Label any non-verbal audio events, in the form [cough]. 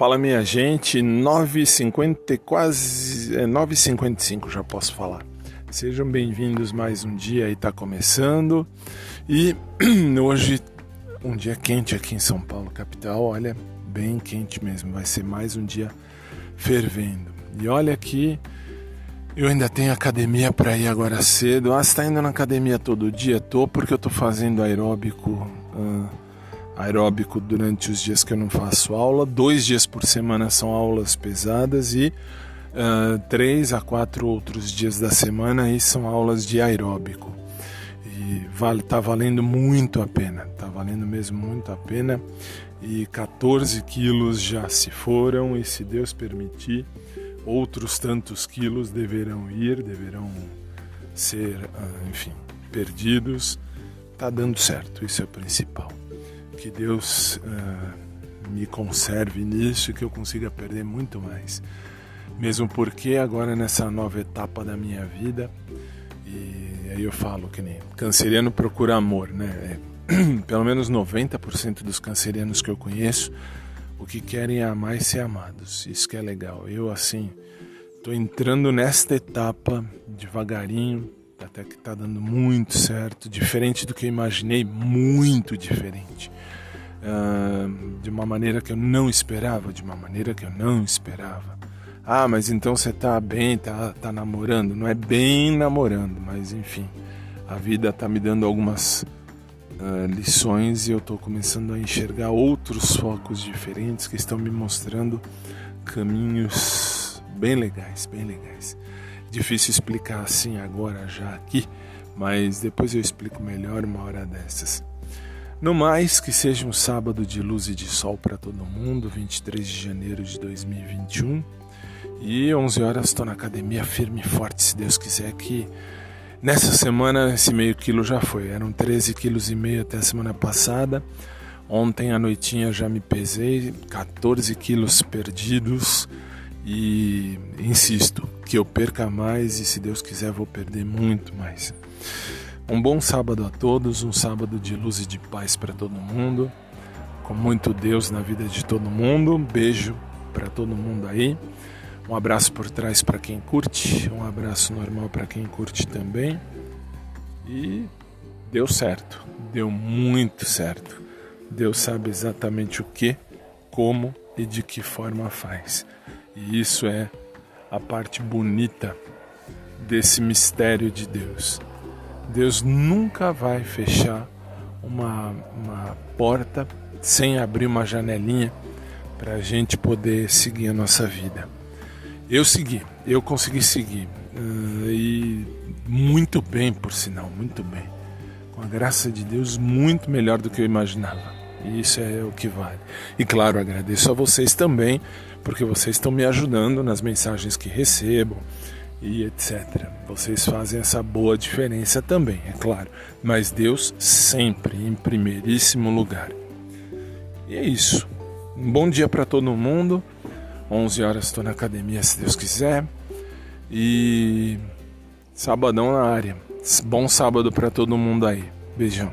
Fala minha gente, 9h50, quase é, 9h55 já posso falar. Sejam bem-vindos mais um dia aí tá começando. E [clears throat] hoje um dia quente aqui em São Paulo, capital, olha, bem quente mesmo, vai ser mais um dia fervendo. E olha aqui, eu ainda tenho academia para ir agora cedo. Ah, você tá indo na academia todo dia? Tô porque eu tô fazendo aeróbico. Uh, aeróbico durante os dias que eu não faço aula. Dois dias por semana são aulas pesadas e uh, três a quatro outros dias da semana aí são aulas de aeróbico. E vale, tá valendo muito a pena, tá valendo mesmo muito a pena. E 14 quilos já se foram e se Deus permitir, outros tantos quilos deverão ir, deverão ser, uh, enfim, perdidos. Tá dando certo, isso é o principal que Deus uh, me conserve nisso e que eu consiga perder muito mais. Mesmo porque agora nessa nova etapa da minha vida, e aí eu falo que nem canceriano procura amor, né? É, [clears throat] pelo menos 90% dos cancerianos que eu conheço, o que querem é amar e ser amados. Isso que é legal. Eu, assim, tô entrando nesta etapa devagarinho, até que tá dando muito certo, diferente do que eu imaginei, muito diferente. Uh, de uma maneira que eu não esperava, de uma maneira que eu não esperava. Ah, mas então você tá bem, tá, tá namorando? Não é bem namorando, mas enfim, a vida tá me dando algumas uh, lições e eu tô começando a enxergar outros focos diferentes que estão me mostrando caminhos bem legais, bem legais. Difícil explicar assim agora já aqui, mas depois eu explico melhor uma hora dessas. No mais, que seja um sábado de luz e de sol para todo mundo, 23 de janeiro de 2021. E 11 horas estou na academia firme e forte, se Deus quiser que nessa semana esse meio quilo já foi. Eram 13 quilos e meio até a semana passada. Ontem à noitinha já me pesei, 14 quilos perdidos e insisto que eu perca mais e se Deus quiser vou perder muito mais. Um bom sábado a todos, um sábado de luz e de paz para todo mundo, com muito Deus na vida de todo mundo. Um beijo para todo mundo aí. Um abraço por trás para quem curte, um abraço normal para quem curte também. E deu certo, deu muito certo. Deus sabe exatamente o que, como e de que forma faz. E isso é a parte bonita desse mistério de Deus. Deus nunca vai fechar uma, uma porta sem abrir uma janelinha para a gente poder seguir a nossa vida. Eu segui, eu consegui seguir uh, e muito bem, por sinal, muito bem. Com a graça de Deus, muito melhor do que eu imaginava. E isso é o que vale. E claro, agradeço a vocês também, porque vocês estão me ajudando nas mensagens que recebo e etc. Vocês fazem essa boa diferença também, é claro. Mas Deus sempre em primeiríssimo lugar. E é isso. Um bom dia para todo mundo. 11 horas estou na academia, se Deus quiser. E sabadão na área. Bom sábado para todo mundo aí. Beijão.